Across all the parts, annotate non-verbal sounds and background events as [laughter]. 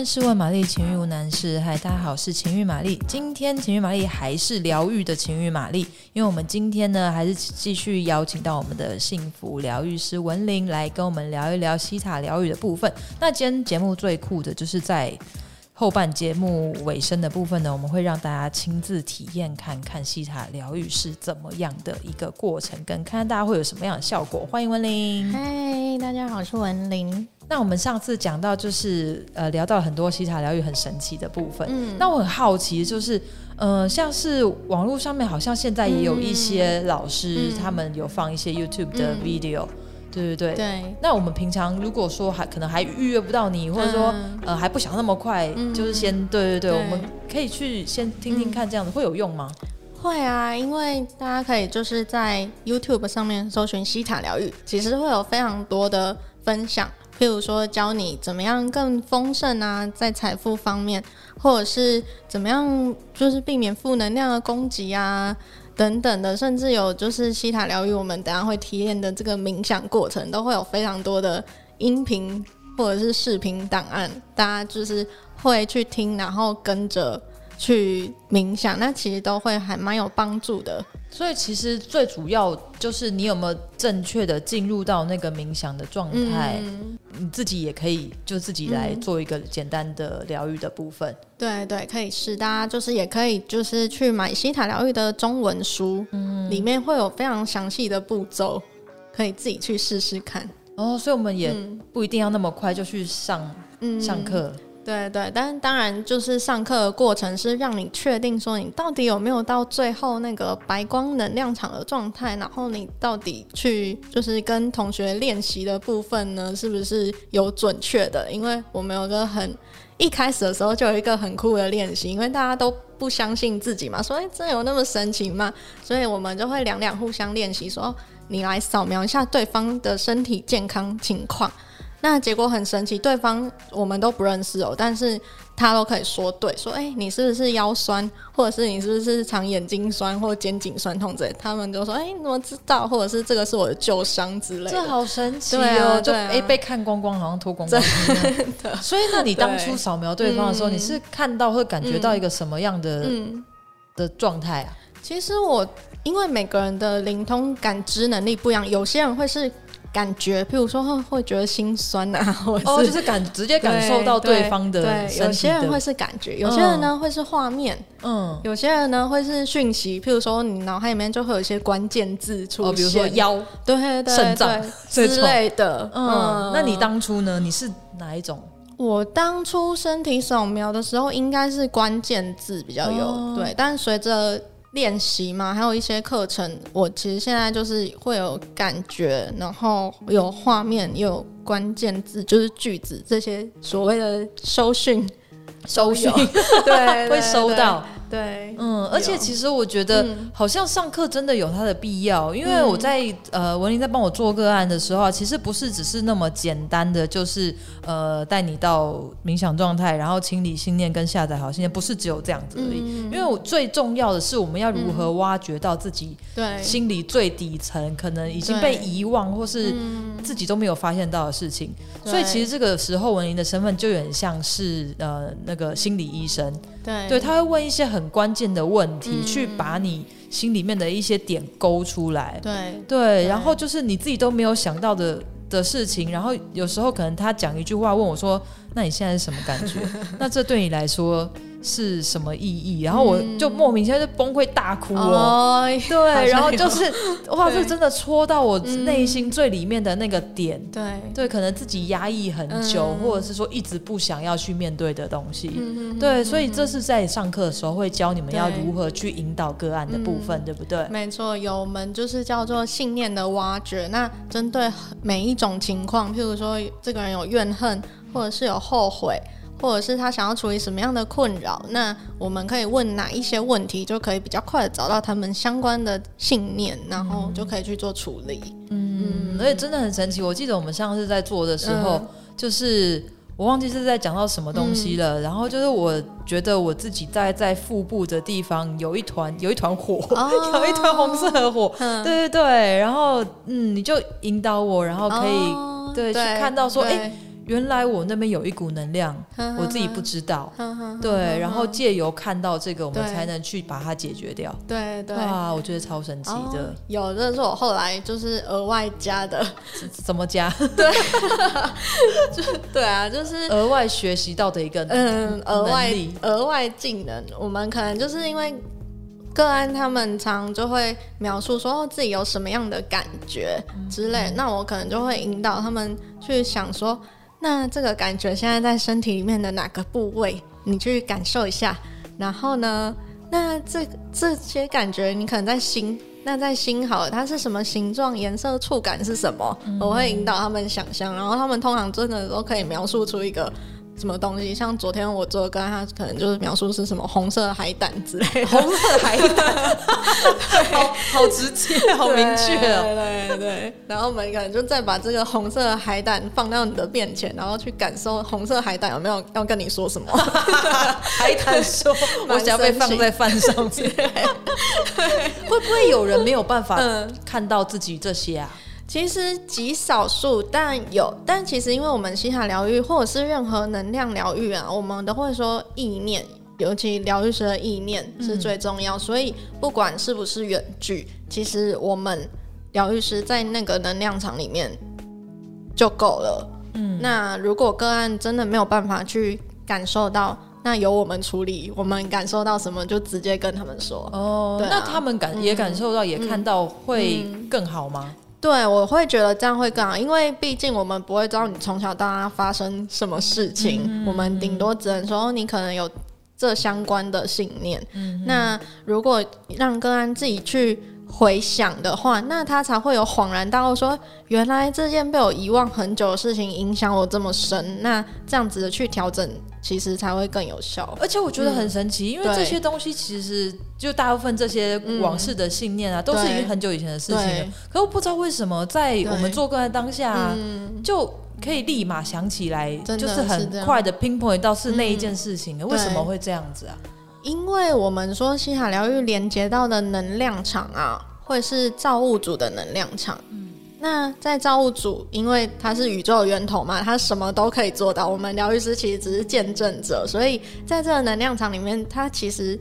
万事问玛丽，情欲无难事。嗨，大家好，我是情欲玛丽。今天情欲玛丽还是疗愈的情欲玛丽，因为我们今天呢，还是继续邀请到我们的幸福疗愈师文玲来跟我们聊一聊西塔疗愈的部分。那今天节目最酷的就是在。后半节目尾声的部分呢，我们会让大家亲自体验看看西塔疗愈是怎么样的一个过程，跟看看大家会有什么样的效果。欢迎文玲，嗨，大家好，我是文玲。那我们上次讲到就是呃聊到很多西塔疗愈很神奇的部分，嗯，那我很好奇就是呃像是网络上面好像现在也有一些老师，嗯，他们有放一些 YouTube 的 video。嗯对对对，对，那我们平常如果说还可能还预约不到你，或者说、嗯、呃还不想那么快，嗯、就是先对对对，对，我们可以去先听听看，这样子、嗯、会有用吗？会啊，因为大家可以就是在 YouTube 上面搜寻西塔疗愈，其实会有非常多的分享，譬如说教你怎么样更丰盛啊，在财富方面，或者是怎么样就是避免负能量的攻击啊。等等的，甚至有就是希塔疗愈，我们等下会体验的这个冥想过程，都会有非常多的音频或者是视频档案，大家就是会去听，然后跟着去冥想，那其实都会还蛮有帮助的。所以其实最主要就是你有没有正确的进入到那个冥想的状态，嗯，你自己也可以就自己来做一个简单的疗愈的部分。嗯、对对，可以试。大家就是也可以就是去买西塔疗愈的中文书，嗯，里面会有非常详细的步骤，可以自己去试试看。哦，所以我们也不一定要那么快就去上、嗯、上课。对对，但当然就是上课的过程是让你确定说你到底有没有到最后那个白光能量场的状态，然后你到底去就是跟同学练习的部分呢，是不是有准确的？因为我们有个很一开始的时候就有一个很酷的练习，因为大家都不相信自己嘛，说哎，真有那么神奇吗？所以我们就会两两互相练习，说你来扫描一下对方的身体健康情况。那结果很神奇，对方我们都不认识哦，但是他都可以说对，说哎、欸，你是不是腰酸，或者是你是不是常眼睛酸或肩颈酸痛之类，他们就说哎、欸，你怎么知道？或者是这个是我的旧伤之类的，这好神奇哦，啊、就哎、啊欸、被看光光，好像脱光光。所以那你当初扫描对方的时候，你是看到或感觉到一个什么样的、嗯、的状态啊？其实我因为每个人的灵通感知能力不一样，有些人会是。感觉，譬如说会会觉得心酸啊，[laughs] 或者是哦，就是感直接感受到对方的，对，对，有些人会是感觉，有些人呢、嗯、会是画面，嗯，有些人呢会是讯息，譬如说你脑海里面就会有一些关键字出现，哦，比如说腰，对对对，肾脏之类的嗯，嗯，那你当初呢？你是哪一种？我当初身体扫描的时候，应该是关键字比较有，哦、对，但随着。练习嘛，还有一些课程，我其实现在就是会有感觉，然后有画面，也有关键字，就是句子这些所谓的收讯，收讯，[laughs] [laughs] 对，会收到。对，嗯，而且其实我觉得好像上课真的有它的必要，嗯、因为我在呃文玲在帮我做个案的时候啊，其实不是只是那么简单的，就是呃带你到冥想状态，然后清理信念跟下载好信念，不是只有这样子而已。嗯、因为我最重要的是我们要如何挖掘到自己对。心里最底层可能已经被遗忘或是自己都没有发现到的事情，所以其实这个时候文玲的身份就有点像是呃那个心理医生。对，对，他会问一些很关键的问题，嗯，去把你心里面的一些点勾出来。对对，对，然后就是你自己都没有想到的的事情，然后有时候可能他讲一句话问我说：“那你现在是什么感觉？” [laughs] 那这对你来说。是什么意义？然后我就莫名其妙就崩溃大哭哦，嗯、对，然后就是哇，这真的戳到我内心最里面的那个点，对。对，可能自己压抑很久，嗯，或者是说一直不想要去面对的东西，嗯，对，所以这是在上课的时候会教你们要如何去引导个案的部分，对，对不对？没错，有门就是叫做信念的挖掘。那针对每一种情况，譬如说这个人有怨恨，或者是有后悔。或者是他想要处理什么样的困扰，那我们可以问哪一些问题，就可以比较快的找到他们相关的信念，然后就可以去做处理。嗯，而且真的很神奇。我记得我们上次在做的时候，嗯、就是我忘记是在讲到什么东西了、嗯，然后就是我觉得我自己在在腹部的地方有一团有一团火，哦、[laughs] 有一团红色的火、嗯。对对对，然后嗯，你就引导我，然后可以、哦、对，对去看到说，哎。原来我那边有一股能量，我自己不知道。对，然后借由看到这个，我们才能去把它解决掉。对对啊，我觉得超神奇的。有，这是我后来就是额外加的。怎么加？对，[laughs] 就对啊，就是额外学习到的一个嗯，额外额外技能。我们可能就是因为。个案他们常就会描述说自己有什么样的感觉之类，那我可能就会引导他们去想说，那这个感觉现在在身体里面的哪个部位，你去感受一下。然后呢，那这这些感觉你可能在心，那在心好了，它是什么形状、颜色、触感是什么？我会引导他们想象，然后他们通常真的都可以描述出一个。什么东西？像昨天我做的，刚他可能就是描述是什么红色海胆之类的。红色海胆，[laughs] 好好直接，好明确哦。对对对。然后我们可能就再把这个红色海胆放到你的面前，然后去感受红色海胆有没有要跟你说什么。[laughs] 海胆说：“ [laughs] 我想要被放在饭上面。”会不会有人没有办法看到自己这些啊？其实极少数，但有，但其实因为我们西塔疗愈或者是任何能量疗愈啊，我们都会说意念，尤其疗愈师的意念是最重要。嗯、所以不管是不是远距，其实我们疗愈师在那个能量场里面就够了。嗯，那如果个案真的没有办法去感受到，那由我们处理。我们感受到什么，就直接跟他们说。哦，啊、那他们感也感受到，也看到，会更好吗？对，我会觉得这样会更好，因为毕竟我们不会知道你从小到大发生什么事情，嗯、我们顶多只能说你可能有这相关的信念。嗯、那如果让个案自己去回想的话，那他才会有恍然大悟，说原来这件被我遗忘很久的事情影响我这么深。那这样子的去调整。其实才会更有效，而且我觉得很神奇，嗯、因为这些东西其实就大部分这些往事的信念啊，嗯、都是已经很久以前的事情了。可我不知道为什么在我们做个案当下、就可以立马想起来，就是很快的 pinpoint 到是那一件事情。嗯、为什么会这样子啊？因为我们说西塔疗愈连接到的能量场啊，会是造物主的能量场。嗯那在造物主，因为他是宇宙源头嘛，他什么都可以做到。我们疗愈师其实只是见证者，所以在这个能量场里面，他其实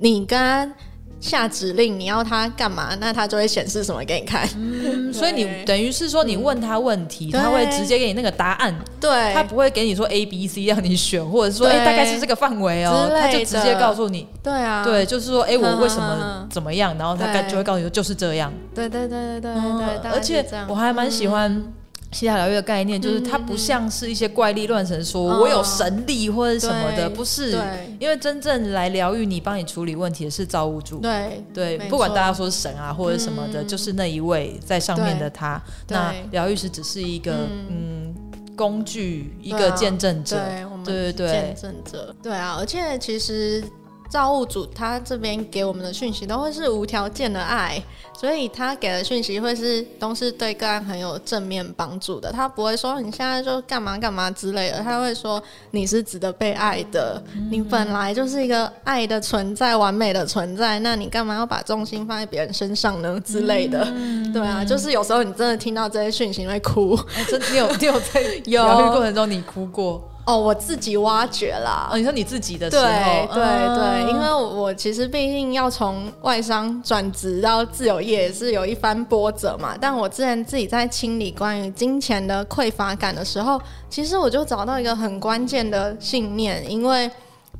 你跟他下指令，你要他干嘛，那他就会显示什么给你看。嗯，[laughs] 所以你等于是说，你问他问题，他会直接给你那个答案。对，他不会给你说 A、B、C 让你选，或者说哎，大概是这个范围哦，他就直接告诉你。对啊，对，就是说哎，我为什么怎么样，然后他就会告诉你就是这样。对对对对对对，而且我还蛮喜欢。西塔疗愈的概念就是，它不像是一些怪力乱神，说我有神力或者什么的，不是。因为真正来疗愈你、帮你处理问题的是造物主。对对，不管大家说是神啊或者什么的，就是那一位在上面的他。那疗愈师只是一个嗯工具，一个见证者。对对对，见证者。对啊，而且其实。造物主他这边给我们的讯息都会是无条件的爱，所以他给的讯息会是都是对个案很有正面帮助的。他不会说你现在就干嘛干嘛之类的，他会说你是值得被爱的，你本来就是一个爱的存在，完美的存在，那你干嘛要把重心放在别人身上呢？之类的，对啊，就是有时候你真的听到这些讯息你会哭，欸、真的你有你有在 [laughs] 疗愈过程中你哭过？哦，我自己挖掘啦。哦，你说你自己的时候，对对对，因为我其实毕竟要从外商转职到自由业也是有一番波折嘛。但我之前自己在清理关于金钱的匮乏感的时候，其实我就找到一个很关键的信念，因为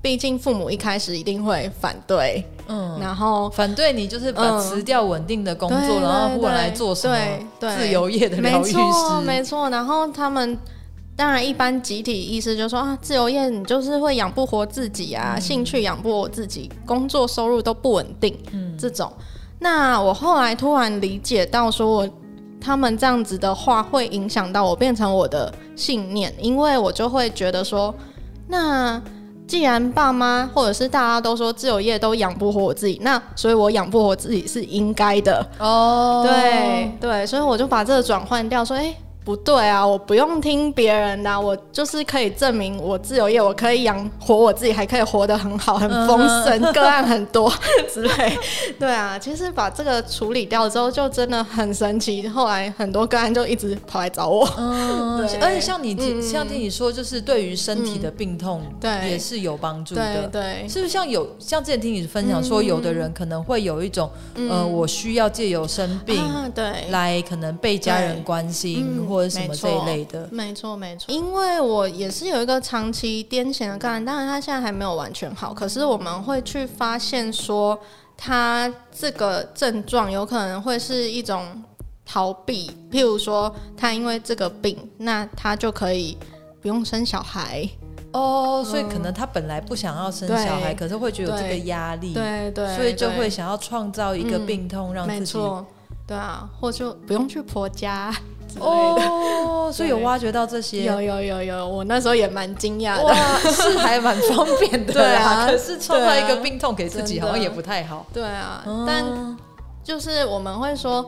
毕竟父母一开始一定会反对，嗯，然后反对你就是把辞掉稳定的工作，嗯、然后忽然来做什么自由业的疗愈师，没错，没错，然后他们。当然，一般集体意识就是说啊，自由业你就是会养不活自己啊，嗯、兴趣养不活自己，工作收入都不稳定，嗯，这种。那我后来突然理解到，说我他们这样子的话会影响到我，变成我的信念，因为我就会觉得说，那既然爸妈或者是大家都说自由业都养不活我自己，那所以我养不活自己是应该的哦。对对，所以我就把这个转换掉，说，哎。不对啊，我不用听别人的，我就是可以证明我自由业，我可以养活我自己，还可以活得很好，很丰盛，嗯、个案很多 [laughs] 之类。对啊，其实把这个处理掉之后，就真的很神奇。后来很多个案就一直跑来找我。嗯，[laughs] 对而且像你，嗯、像听你说，就是对于身体的病痛，对，也是有帮助的。对，对对，是不是像有像之前听你分享说，有的人可能会有一种，嗯、呃，我需要借由生病，啊、对，来可能被家人关心或。或者什么这一类的，没错没错，因为我也是有一个长期癫痫的个案，当然他现在还没有完全好，可是我们会去发现说，他这个症状有可能会是一种逃避，譬如说他因为这个病，那他就可以不用生小孩哦，所以可能他本来不想要生小孩，嗯、可是会觉得有这个压力，对对，对对，所以就会想要创造一个病痛让自己，嗯、对啊，或就不用去婆家。哦，[laughs] 所以有挖掘到这些，有有有有，我那时候也蛮惊讶的，是还蛮方便的，[laughs] 对啊。可是创造一个病痛给自己，好像也不太好，对啊。但就是我们会说，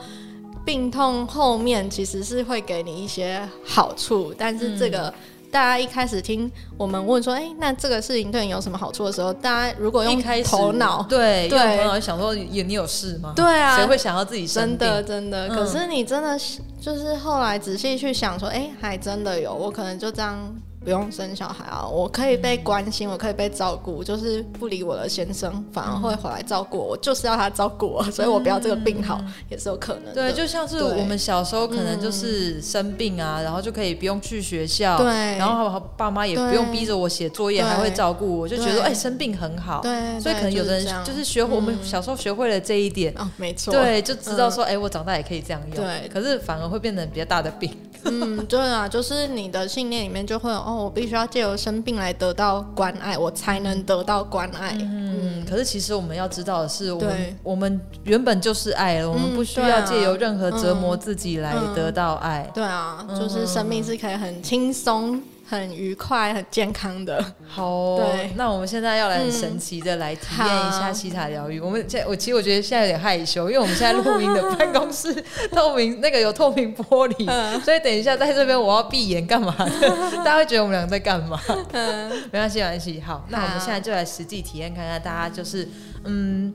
病痛后面其实是会给你一些好处，但是这个。大家一开始听我们问说，哎、欸，那这个事情对你有什么好处的时候，大家如果用头脑，对，对，用头脑想说，也你有事吗？对啊，谁会想要自己生病？真的真的。嗯、可是你真的就是后来仔细去想说，哎、欸，还真的有，我可能就这样。不用生小孩啊，我可以被关心，我可以被照顾，就是不理我的先生，反而会回来照顾我。我就是要他照顾我，所以我不要这个病好也是有可能的。对，就像是我们小时候可能就是生病啊，然后就可以不用去学校，对，然后爸妈也不用逼着我写作业，还会照顾我，就觉得哎，生病很好。对，所以可能有的人就是学我们小时候学会了这一点，哦，没错，对，就知道说哎，我长大也可以这样用。对，可是反而会变成比较大的病。[laughs] 嗯，对啊，就是你的信念里面就会有哦，我必须要借由生病来得到关爱，我才能得到关爱。嗯，可是其实我们要知道的是，我们我们原本就是爱了，我们不需要借由任何折磨自己来得到爱。对啊，就是生命是可以很轻松。很愉快、很健康的。[laughs] 好、哦，对，那我们现在要来很神奇的来体验一下西塔疗愈。嗯、我们现在，我其实我觉得现在有点害羞，因为我们现在录音的办公室透明，那个有透明玻璃，嗯、[laughs] 所以等一下在这边我要闭眼干嘛的？大家会觉得我们俩 [laughs] 在干嘛？嗯、没关系，没关系。好，那我们现在就来实际体验看看，大家就是嗯，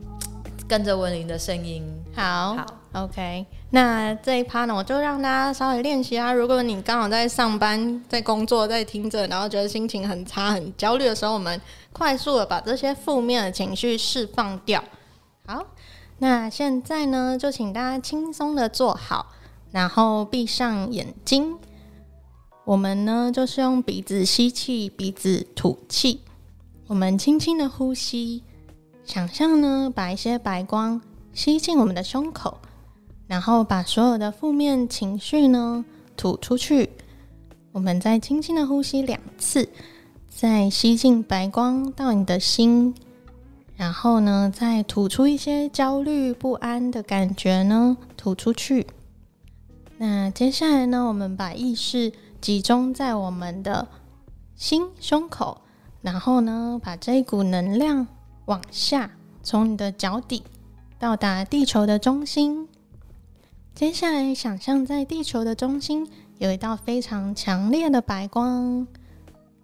跟着文玲的声音。好，好，OK。那这一趴呢，我就让大家稍微练习啊。如果你刚好在上班、在工作、在听着，然后觉得心情很差、很焦虑的时候，我们快速的把这些负面的情绪释放掉。好，那现在呢，就请大家轻松的坐好，然后闭上眼睛。我们呢，就是用鼻子吸气，鼻子吐气。我们轻轻的呼吸，想象呢，把一些白光吸进我们的胸口。然后把所有的负面情绪呢吐出去。我们再轻轻的呼吸两次，再吸进白光到你的心，然后呢再吐出一些焦虑不安的感觉呢吐出去。那接下来呢，我们把意识集中在我们的心胸口，然后呢把这一股能量往下，从你的脚底到达地球的中心。接下来，想象在地球的中心有一道非常强烈的白光。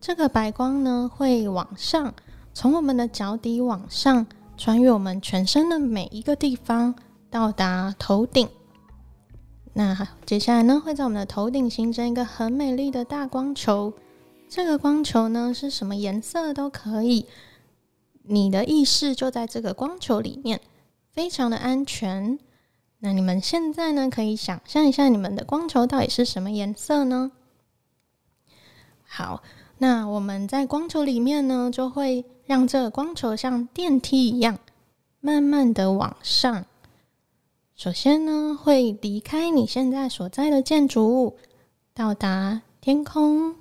这个白光呢，会往上，从我们的脚底往上，穿越我们全身的每一个地方，到达头顶。那接下来呢，会在我们的头顶形成一个很美丽的大光球。这个光球呢，是什么颜色都可以。你的意识就在这个光球里面，非常的安全。那你们现在呢，可以想象一下，你们的光球到底是什么颜色呢？好，那我们在光球里面呢，就会让这个光球像电梯一样，慢慢的往上。首先呢，会离开你现在所在的建筑物，到达天空。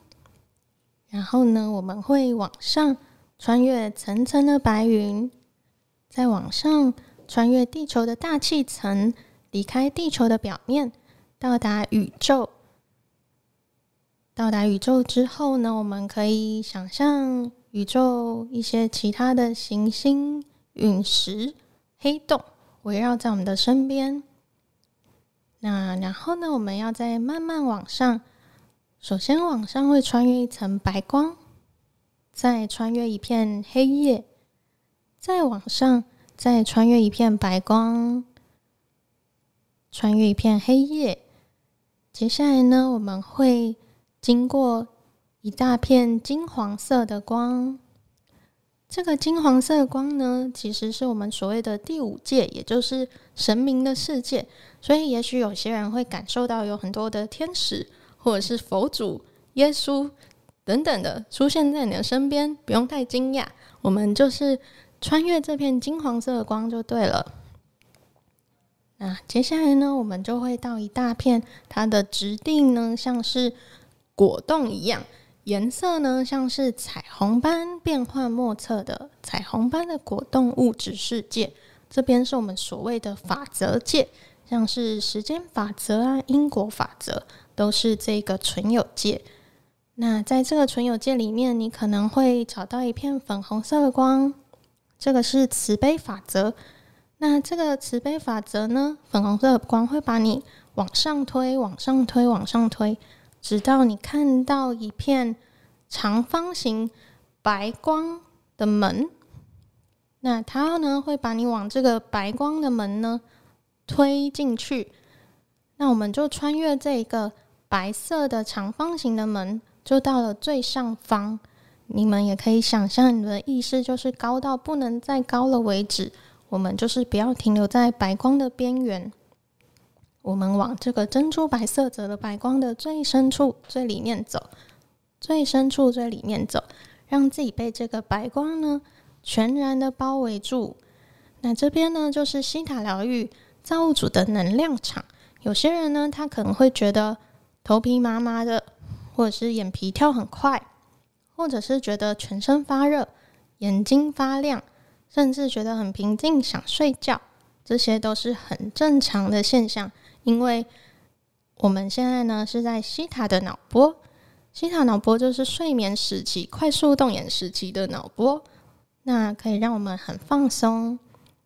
然后呢，我们会往上，穿越层层的白云，再往上，穿越地球的大气层。离开地球的表面，到达宇宙。到达宇宙之后呢，我们可以想象宇宙一些其他的行星、陨石、黑洞围绕在我们的身边。那然后呢，我们要再慢慢往上。首先往上会穿越一层白光，再穿越一片黑夜，再往上再穿越一片白光，穿越一片黑夜。接下来呢，我们会经过一大片金黄色的光。这个金黄色的光呢，其实是我们所谓的第五界，也就是神明的世界。所以，也许有些人会感受到有很多的天使。或者是佛祖、耶稣等等的出现在你的身边，不用太惊讶。我们就是穿越这片金黄色的光就对了。那接下来呢，我们就会到一大片，它的质地呢像是果冻一样，颜色呢像是彩虹般变幻莫测的彩虹般的果冻物质世界。这边是我们所谓的法则界，像是时间法则啊、因果法则。都是这个存有界。那在这个存有界里面，你可能会找到一片粉红色的光，这个是慈悲法则。那这个慈悲法则呢，粉红色的光会把你往上推，往上推，往上推，直到你看到一片长方形白光的门。那它呢，会把你往这个白光的门呢推进去。那我们就穿越这一个。白色的长方形的门就到了最上方，你们也可以想象，你的意识就是高到不能再高了为止。我们就是不要停留在白光的边缘，我们往这个珍珠白色泽的白光的最深处、最里面走，最深处、最里面走，让自己被这个白光呢全然的包围住。那这边呢，就是希塔疗愈造物主的能量场。有些人呢，他可能会觉得。头皮麻麻的，或者是眼皮跳很快，或者是觉得全身发热、眼睛发亮，甚至觉得很平静、想睡觉，这些都是很正常的现象。因为我们现在呢是在西塔的脑波，西塔脑波就是睡眠时期、快速动眼时期的脑波，那可以让我们很放松。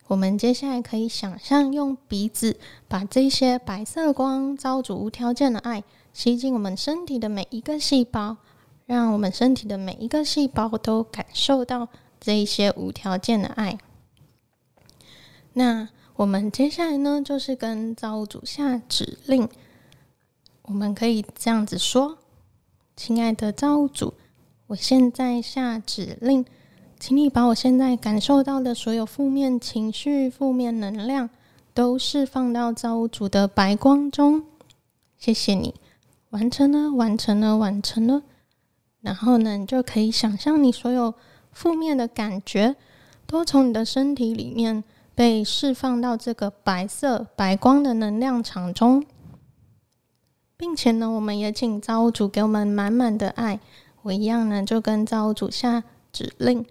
我们接下来可以想象用鼻子把这些白色光、招主无条件的爱。吸进我们身体的每一个细胞，让我们身体的每一个细胞都感受到这一些无条件的爱。那我们接下来呢，就是跟造物主下指令。我们可以这样子说：“亲爱的造物主，我现在下指令，请你把我现在感受到的所有负面情绪、负面能量，都释放到造物主的白光中。谢谢你。”完成了，完成了，完成了。然后呢，你就可以想象你所有负面的感觉都从你的身体里面被释放到这个白色白光的能量场中，并且呢，我们也请造物主给我们满满的爱。我一样呢，就跟造物主下指令：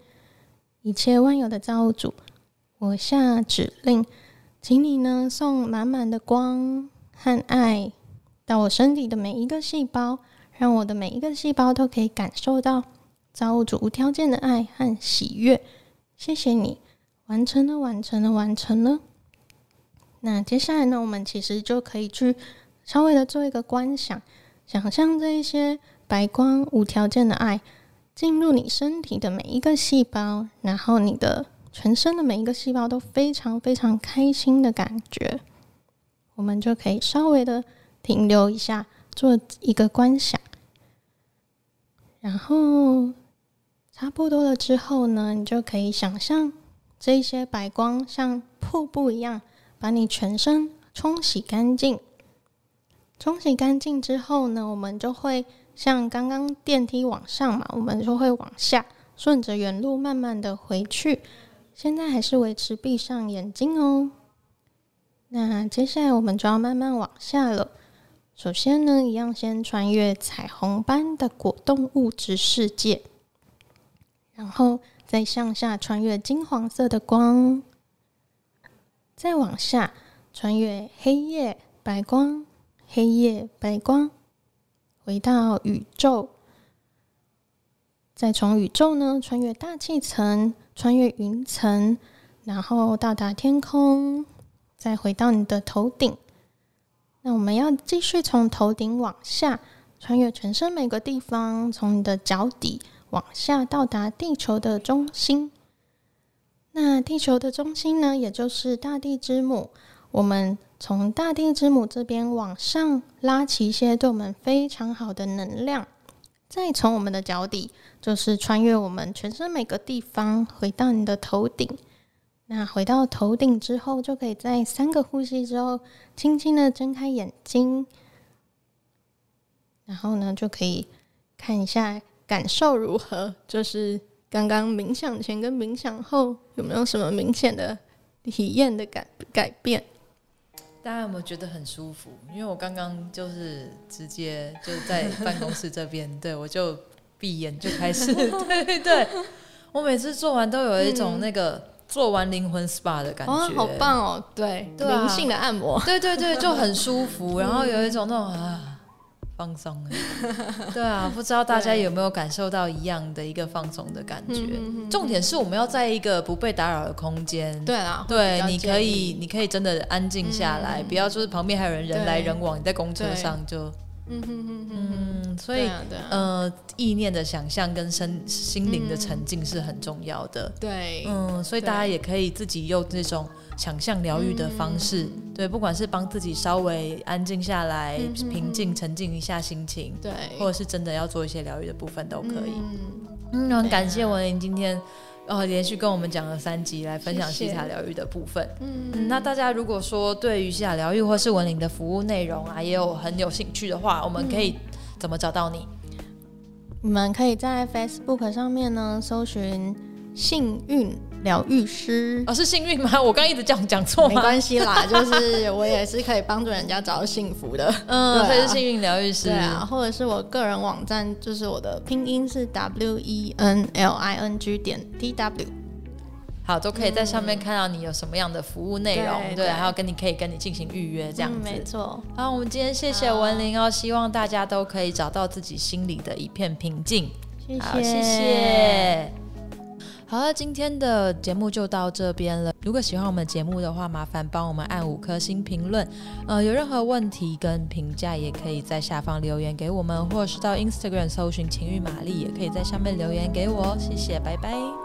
一切万有的造物主，我下指令，请你呢送满满的光和爱。到我身体的每一个细胞，让我的每一个细胞都可以感受到造物主无条件的爱和喜悦。谢谢你，完成了，完成了，完成了。那接下来呢，我们其实就可以去稍微的做一个观想，想象这一些白光无条件的爱进入你身体的每一个细胞，然后你的全身的每一个细胞都非常非常开心的感觉。我们就可以稍微的。停留一下，做一个观想，然后差不多了之后呢，你就可以想象这些白光像瀑布一样，把你全身冲洗干净。冲洗干净之后呢，我们就会像刚刚电梯往上嘛，我们就会往下，顺着原路慢慢的回去。现在还是维持闭上眼睛哦。那接下来我们就要慢慢往下了。首先呢，一样先穿越彩虹般的果冻物质世界，然后再向下穿越金黄色的光，再往下穿越黑夜白光，黑夜白光，回到宇宙，再从宇宙呢穿越大气层，穿越云层，然后到达天空，再回到你的头顶。那我们要继续从头顶往下，穿越全身每个地方，从你的脚底往下到达地球的中心。那地球的中心呢，也就是大地之母。我们从大地之母这边往上拉起一些对我们非常好的能量，再从我们的脚底，就是穿越我们全身每个地方，回到你的头顶。那回到头顶之后，就可以在三个呼吸之后，轻轻的睁开眼睛，然后呢，就可以看一下感受如何。就是刚刚冥想前跟冥想后有没有什么明显的体验的改改变？大家有没有觉得很舒服？因为我刚刚就是直接就在办公室这边，对我就闭眼就开始，[laughs] 对对对，我每次做完都有一种那个。嗯做完灵魂 SPA 的感觉，哦，好棒哦！对，灵、啊、性的按摩，对对对，就很舒服，然后有一种那种啊放松。[laughs] 对啊，不知道大家有没有感受到一样的一个放松的感觉？重点是我们要在一个不被打扰的空间。对啊，对，你可以，你可以真的安静下来，嗯、不要就是旁边还有人人来人往，你在公车上就。嗯哼哼哼嗯，所以、啊啊、呃，意念的想象跟身心灵的沉浸是很重要的。对，嗯，所以大家也可以自己用这种想象疗愈的方式，对，不管是帮自己稍微安静下来、嗯、平静沉静一下心情，对，或者是真的要做一些疗愈的部分都可以。嗯，很感谢文玲今天。哦，连续跟我们讲了三集来分享西塔疗愈的部分。谢谢嗯，嗯，那大家如果说对于西塔疗愈或是文玲的服务内容啊，也有很有兴趣的话，我们可以怎么找到你？你们可以在 Facebook 上面呢搜寻幸运疗愈师哦，是幸运吗？[laughs] 我刚一直讲讲错，没关系啦，[laughs] 就是我也是可以帮助人家找到幸福的。嗯，所以是幸运疗愈师，对啊，或者是我个人网站，就是我的拼音是 W E N L I N G 点 T W，好，都可以在上面看到你有什么样的服务内容，嗯、对，还有跟你可以跟你进行预约这样没错。好，我们今天谢谢文玲哦，希望大家都可以找到自己心里的一片平静。谢谢，谢谢。好了，今天的节目就到这边了。如果喜欢我们节目的话，麻烦帮我们按五颗星评论。呃，有任何问题跟评价，也可以在下方留言给我们，或是到 Instagram 搜寻情欲玛丽，也可以在上面留言给我。谢谢，拜拜。